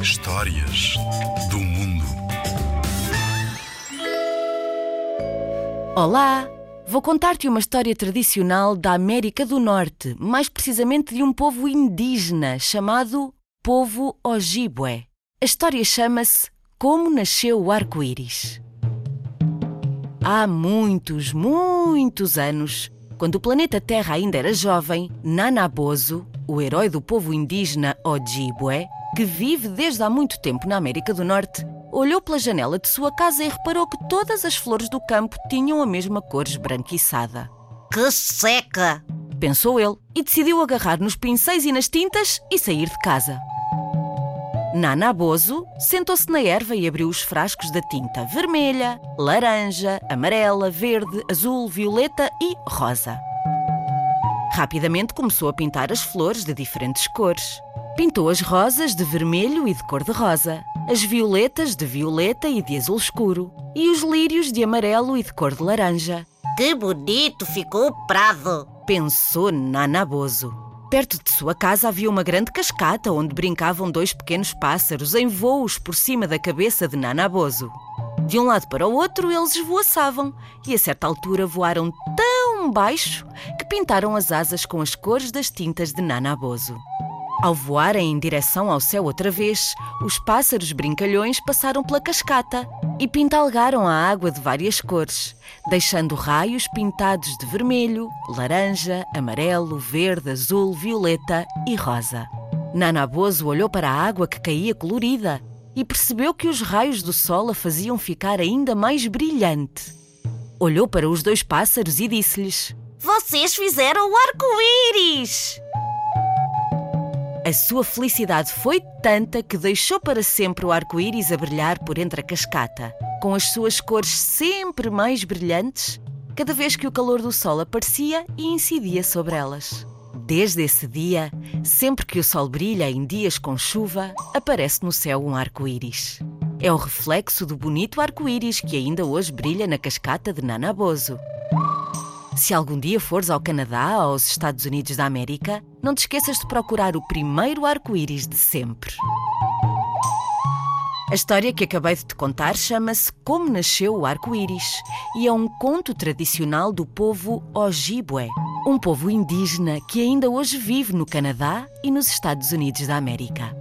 Histórias do mundo. Olá! Vou contar-te uma história tradicional da América do Norte, mais precisamente de um povo indígena chamado Povo Ojibwe. A história chama-se Como Nasceu o Arco-Íris. Há muitos, muitos anos, quando o planeta Terra ainda era jovem, Nanabozo, o herói do povo indígena Ojibwe, que vive desde há muito tempo na América do Norte, olhou pela janela de sua casa e reparou que todas as flores do campo tinham a mesma cor esbranquiçada. Que seca! Pensou ele e decidiu agarrar nos pincéis e nas tintas e sair de casa. Nana Bozo sentou-se na erva e abriu os frascos da tinta vermelha, laranja, amarela, verde, azul, violeta e rosa. Rapidamente começou a pintar as flores de diferentes cores. Pintou as rosas de vermelho e de cor-de-rosa, as violetas de violeta e de azul escuro, e os lírios de amarelo e de cor de laranja. Que bonito ficou o prado! Pensou Nana Bozo. Perto de sua casa havia uma grande cascata onde brincavam dois pequenos pássaros em voos por cima da cabeça de Nanabozo. De um lado para o outro eles esvoaçavam e a certa altura voaram tão baixo que pintaram as asas com as cores das tintas de Nanabozo. Ao voarem em direção ao céu outra vez, os pássaros brincalhões passaram pela cascata e pintalgaram a água de várias cores, deixando raios pintados de vermelho, laranja, amarelo, verde, azul, violeta e rosa. Nanabozo olhou para a água que caía colorida e percebeu que os raios do sol a faziam ficar ainda mais brilhante. Olhou para os dois pássaros e disse-lhes: Vocês fizeram o arco-íris! A sua felicidade foi tanta que deixou para sempre o arco-íris a brilhar por entre a cascata, com as suas cores sempre mais brilhantes, cada vez que o calor do sol aparecia e incidia sobre elas. Desde esse dia, sempre que o sol brilha em dias com chuva, aparece no céu um arco-íris. É o reflexo do bonito arco-íris que ainda hoje brilha na cascata de Nanabozo. Se algum dia fores ao Canadá ou aos Estados Unidos da América, não te esqueças de procurar o primeiro arco-íris de sempre. A história que acabei de te contar chama-se Como Nasceu o Arco-Íris e é um conto tradicional do povo Ojibwe, um povo indígena que ainda hoje vive no Canadá e nos Estados Unidos da América.